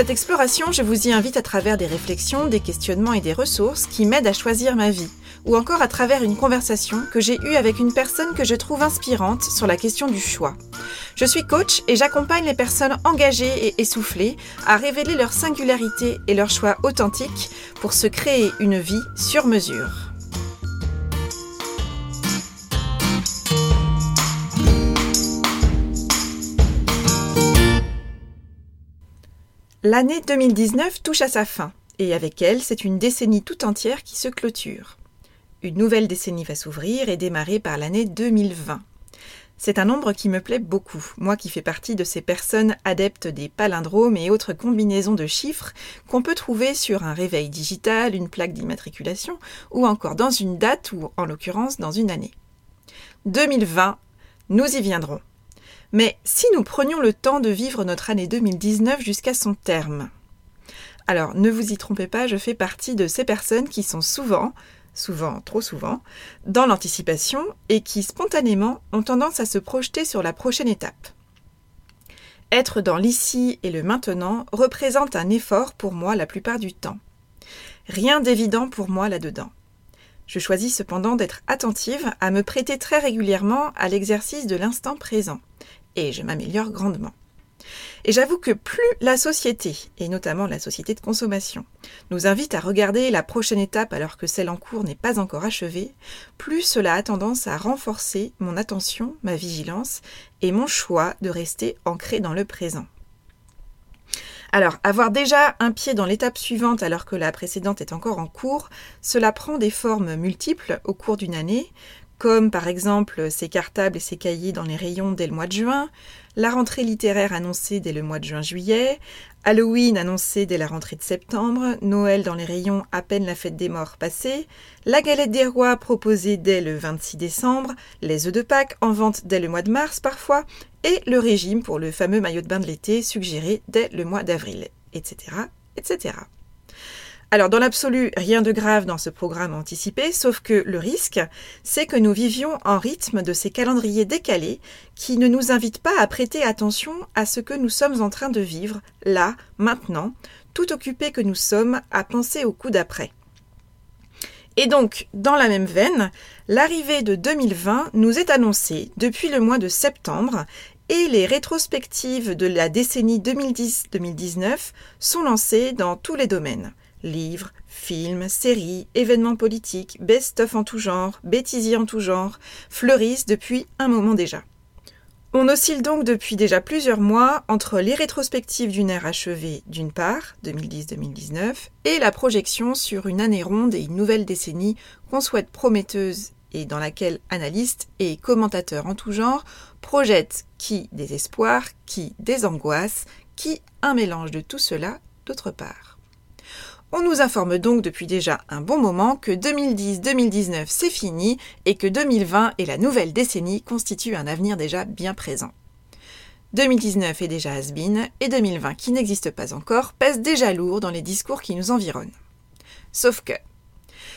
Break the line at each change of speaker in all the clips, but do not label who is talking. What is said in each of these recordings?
Cette exploration, je vous y invite à travers des réflexions, des questionnements et des ressources qui m'aident à choisir ma vie, ou encore à travers une conversation que j'ai eue avec une personne que je trouve inspirante sur la question du choix. Je suis coach et j'accompagne les personnes engagées et essoufflées à révéler leur singularité et leur choix authentique pour se créer une vie sur mesure. L'année 2019 touche à sa fin, et avec elle, c'est une décennie tout entière qui se clôture. Une nouvelle décennie va s'ouvrir et démarrer par l'année 2020. C'est un nombre qui me plaît beaucoup, moi qui fais partie de ces personnes adeptes des palindromes et autres combinaisons de chiffres qu'on peut trouver sur un réveil digital, une plaque d'immatriculation ou encore dans une date ou en l'occurrence dans une année. 2020, nous y viendrons. Mais si nous prenions le temps de vivre notre année 2019 jusqu'à son terme? Alors ne vous y trompez pas, je fais partie de ces personnes qui sont souvent, souvent, trop souvent, dans l'anticipation et qui spontanément ont tendance à se projeter sur la prochaine étape. Être dans l'ici et le maintenant représente un effort pour moi la plupart du temps. Rien d'évident pour moi là-dedans. Je choisis cependant d'être attentive à me prêter très régulièrement à l'exercice de l'instant présent et je m'améliore grandement. Et j'avoue que plus la société, et notamment la société de consommation, nous invite à regarder la prochaine étape alors que celle en cours n'est pas encore achevée, plus cela a tendance à renforcer mon attention, ma vigilance et mon choix de rester ancré dans le présent. Alors, avoir déjà un pied dans l'étape suivante alors que la précédente est encore en cours, cela prend des formes multiples au cours d'une année, comme par exemple ses cartables et ses cahiers dans les rayons dès le mois de juin, la rentrée littéraire annoncée dès le mois de juin-juillet, Halloween annoncé dès la rentrée de septembre, Noël dans les rayons à peine la fête des morts passée, la galette des rois proposée dès le 26 décembre, les œufs de Pâques en vente dès le mois de mars parfois, et le régime pour le fameux maillot de bain de l'été suggéré dès le mois d'avril, etc., etc. Alors dans l'absolu, rien de grave dans ce programme anticipé, sauf que le risque, c'est que nous vivions en rythme de ces calendriers décalés qui ne nous invitent pas à prêter attention à ce que nous sommes en train de vivre, là, maintenant, tout occupés que nous sommes à penser au coup d'après. Et donc, dans la même veine, l'arrivée de 2020 nous est annoncée depuis le mois de septembre et les rétrospectives de la décennie 2010-2019 sont lancées dans tous les domaines. Livres, films, séries, événements politiques, best-of en tout genre, bêtisiers en tout genre, fleurissent depuis un moment déjà. On oscille donc depuis déjà plusieurs mois entre les rétrospectives d'une ère achevée d'une part, 2010-2019, et la projection sur une année ronde et une nouvelle décennie qu'on souhaite prometteuse et dans laquelle analystes et commentateurs en tout genre projettent qui des espoirs, qui des angoisses, qui un mélange de tout cela d'autre part. On nous informe donc depuis déjà un bon moment que 2010-2019 c'est fini et que 2020 et la nouvelle décennie constituent un avenir déjà bien présent. 2019 est déjà has et 2020 qui n'existe pas encore pèse déjà lourd dans les discours qui nous environnent. Sauf que,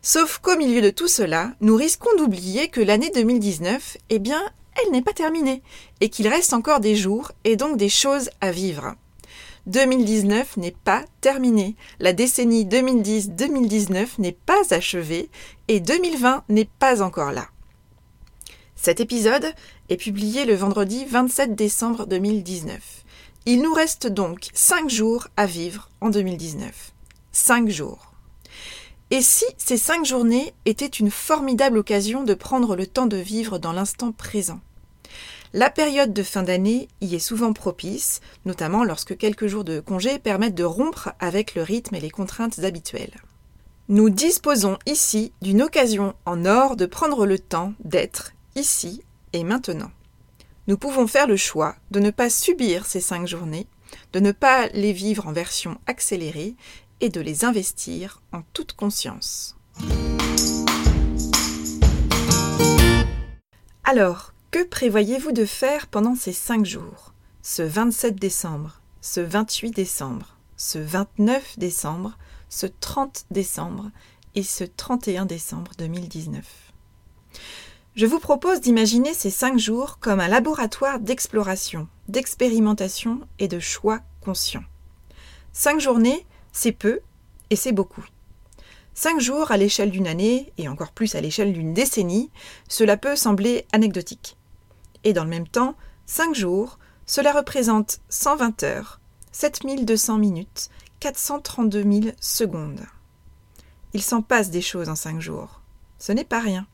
sauf qu'au milieu de tout cela, nous risquons d'oublier que l'année 2019, eh bien, elle n'est pas terminée et qu'il reste encore des jours et donc des choses à vivre. 2019 n'est pas terminé. La décennie 2010-2019 n'est pas achevée et 2020 n'est pas encore là. Cet épisode est publié le vendredi 27 décembre 2019. Il nous reste donc 5 jours à vivre en 2019. 5 jours. Et si ces 5 journées étaient une formidable occasion de prendre le temps de vivre dans l'instant présent? La période de fin d'année y est souvent propice, notamment lorsque quelques jours de congé permettent de rompre avec le rythme et les contraintes habituelles. Nous disposons ici d'une occasion en or de prendre le temps d'être ici et maintenant. Nous pouvons faire le choix de ne pas subir ces cinq journées, de ne pas les vivre en version accélérée et de les investir en toute conscience. Alors, Que prévoyez-vous de faire pendant ces cinq jours? Ce 27 décembre, ce 28 décembre, ce 29 décembre, ce 30 décembre et ce 31 décembre 2019. Je vous propose d'imaginer ces cinq jours comme un laboratoire d'exploration, d'expérimentation et de choix conscients. Cinq journées, c'est peu et c'est beaucoup. Cinq jours à l'échelle d'une année, et encore plus à l'échelle d'une décennie, cela peut sembler anecdotique. Et dans le même temps, cinq jours, cela représente 120 heures, 7200 minutes, 432 000 secondes. Il s'en passe des choses en cinq jours. Ce n'est pas rien.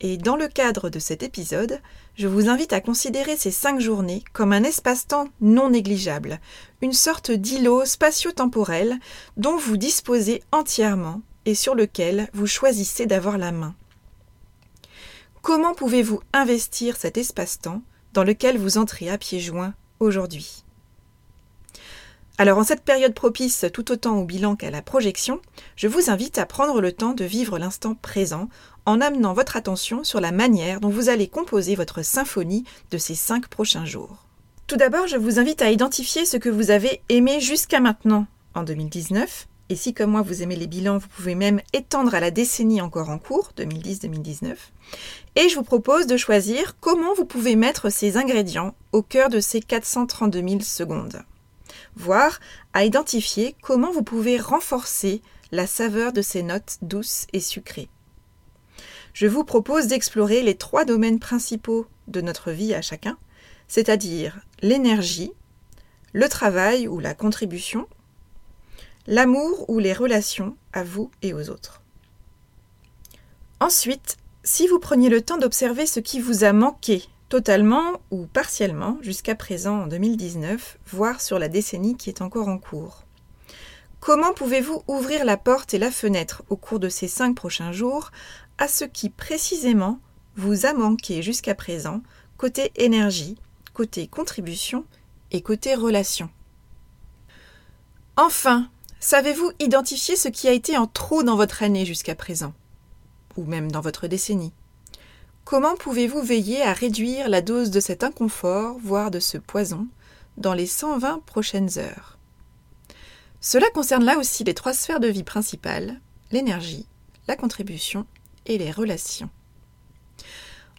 Et dans le cadre de cet épisode, je vous invite à considérer ces cinq journées comme un espace-temps non négligeable, une sorte d'îlot spatio-temporel dont vous disposez entièrement et sur lequel vous choisissez d'avoir la main. Comment pouvez-vous investir cet espace-temps dans lequel vous entrez à pieds joints aujourd'hui? Alors en cette période propice tout autant au bilan qu'à la projection, je vous invite à prendre le temps de vivre l'instant présent en amenant votre attention sur la manière dont vous allez composer votre symphonie de ces cinq prochains jours. Tout d'abord, je vous invite à identifier ce que vous avez aimé jusqu'à maintenant en 2019. Et si comme moi vous aimez les bilans, vous pouvez même étendre à la décennie encore en cours, 2010-2019. Et je vous propose de choisir comment vous pouvez mettre ces ingrédients au cœur de ces 432 000 secondes. Voire à identifier comment vous pouvez renforcer la saveur de ces notes douces et sucrées je vous propose d'explorer les trois domaines principaux de notre vie à chacun, c'est-à-dire l'énergie, le travail ou la contribution, l'amour ou les relations à vous et aux autres. Ensuite, si vous preniez le temps d'observer ce qui vous a manqué totalement ou partiellement jusqu'à présent en 2019, voire sur la décennie qui est encore en cours. Comment pouvez-vous ouvrir la porte et la fenêtre au cours de ces cinq prochains jours à ce qui précisément vous a manqué jusqu'à présent côté énergie, côté contribution et côté relation? Enfin, savez-vous identifier ce qui a été en trop dans votre année jusqu'à présent? Ou même dans votre décennie? Comment pouvez-vous veiller à réduire la dose de cet inconfort, voire de ce poison, dans les 120 prochaines heures? Cela concerne là aussi les trois sphères de vie principales, l'énergie, la contribution et les relations.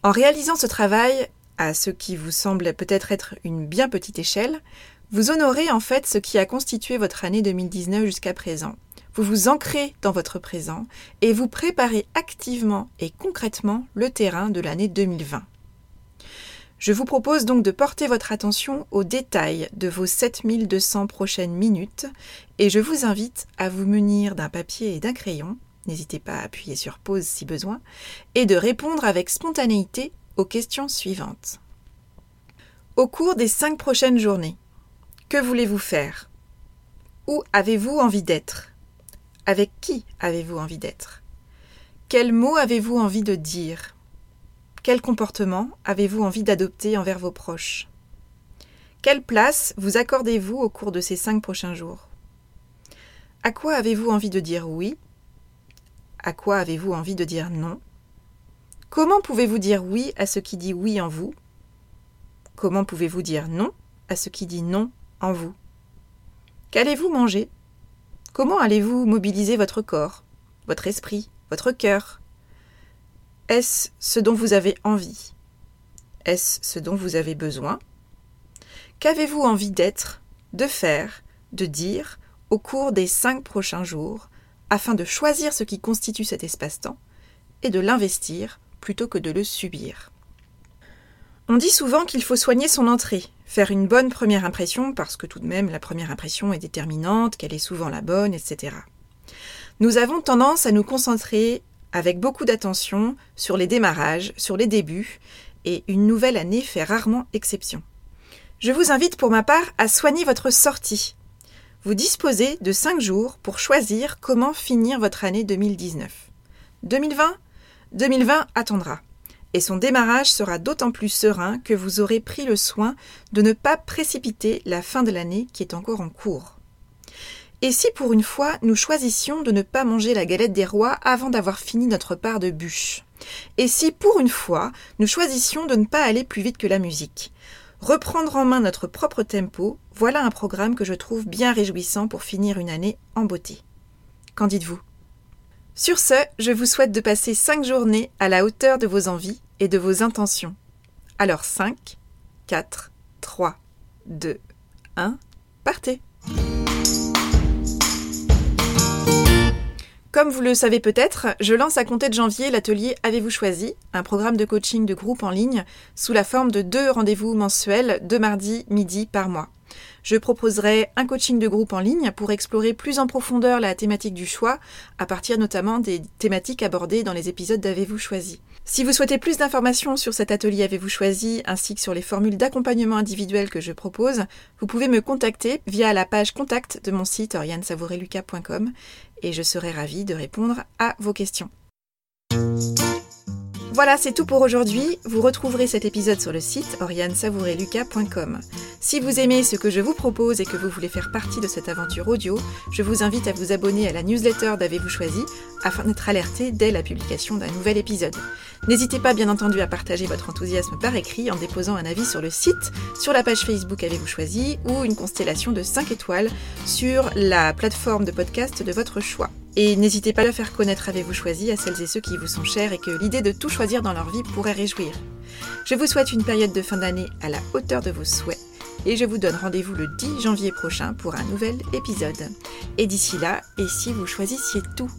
En réalisant ce travail, à ce qui vous semble peut-être être une bien petite échelle, vous honorez en fait ce qui a constitué votre année 2019 jusqu'à présent. Vous vous ancrez dans votre présent et vous préparez activement et concrètement le terrain de l'année 2020. Je vous propose donc de porter votre attention aux détails de vos 7200 prochaines minutes et je vous invite à vous munir d'un papier et d'un crayon n'hésitez pas à appuyer sur pause si besoin, et de répondre avec spontanéité aux questions suivantes. Au cours des cinq prochaines journées, que voulez-vous faire? Où avez-vous envie d'être? Avec qui avez-vous envie d'être? Quels mots avez-vous envie de dire? Quel comportement avez-vous envie d'adopter envers vos proches? Quelle place vous accordez-vous au cours de ces cinq prochains jours? À quoi avez-vous envie de dire oui? À quoi avez-vous envie de dire non? Comment pouvez-vous dire oui à ce qui dit oui en vous? Comment pouvez-vous dire non à ce qui dit non en vous. Qu'allez-vous manger? Comment allez-vous mobiliser votre corps, votre esprit, votre cœur? Est-ce ce dont vous avez envie? Est-ce ce dont vous avez besoin? Qu'avez-vous envie d'être, de faire, de dire au cours des cinq prochains jours afin de choisir ce qui constitue cet espace-temps et de l'investir plutôt que de le subir? On dit souvent qu'il faut soigner son entrée, faire une bonne première impression, parce que tout de même la première impression est déterminante, qu'elle est souvent la bonne, etc. Nous avons tendance à nous concentrer avec beaucoup d'attention sur les démarrages, sur les débuts, et une nouvelle année fait rarement exception. Je vous invite pour ma part à soigner votre sortie, vous disposez de 5 jours pour choisir comment finir votre année 2019. 2020 2020 attendra. Et son démarrage sera d'autant plus serein que vous aurez pris le soin de ne pas précipiter la fin de l'année qui est encore en cours. Et si pour une fois nous choisissions de ne pas manger la galette des rois avant d'avoir fini notre part de bûche? Et si pour une fois, nous choisissions de ne pas aller plus vite que la musique? Reprendre en main notre propre tempo, voilà un programme que je trouve bien réjouissant pour finir une année en beauté. Qu'en dites-vous? Sur ce, je vous souhaite de passer 5 journées à la hauteur de vos envies et de vos intentions. Alors 5, 4, 3, 2, 1, partez Comme vous le savez peut-être, je lance à compter de janvier l'atelier Avez-vous choisi, un programme de coaching de groupe en ligne sous la forme de deux rendez-vous mensuels de mardi midi par mois. Je proposerai un coaching de groupe en ligne pour explorer plus en profondeur la thématique du choix, à partir notamment des thématiques abordées dans les épisodes d'Avez-vous choisi. Si vous souhaitez plus d'informations sur cet atelier Avez-vous choisi, ainsi que sur les formules d'accompagnement individuel que je propose, vous pouvez me contacter via la page contact de mon site oriansavoureluca.com et je serai ravie de répondre à vos questions. Voilà, c'est tout pour aujourd'hui. Vous retrouverez cet épisode sur le site oriansavoureluca.com. Si vous aimez ce que je vous propose et que vous voulez faire partie de cette aventure audio, je vous invite à vous abonner à la newsletter d'Avez-vous choisi afin d'être alerté dès la publication d'un nouvel épisode. N'hésitez pas bien entendu à partager votre enthousiasme par écrit en déposant un avis sur le site, sur la page Facebook Avez-vous choisi ou une constellation de 5 étoiles sur la plateforme de podcast de votre choix. Et n'hésitez pas à faire connaître Avez-vous choisi à celles et ceux qui vous sont chers et que l'idée de tout choisir dans leur vie pourrait réjouir. Je vous souhaite une période de fin d'année à la hauteur de vos souhaits et je vous donne rendez-vous le 10 janvier prochain pour un nouvel épisode. Et d'ici là, et si vous choisissiez tout?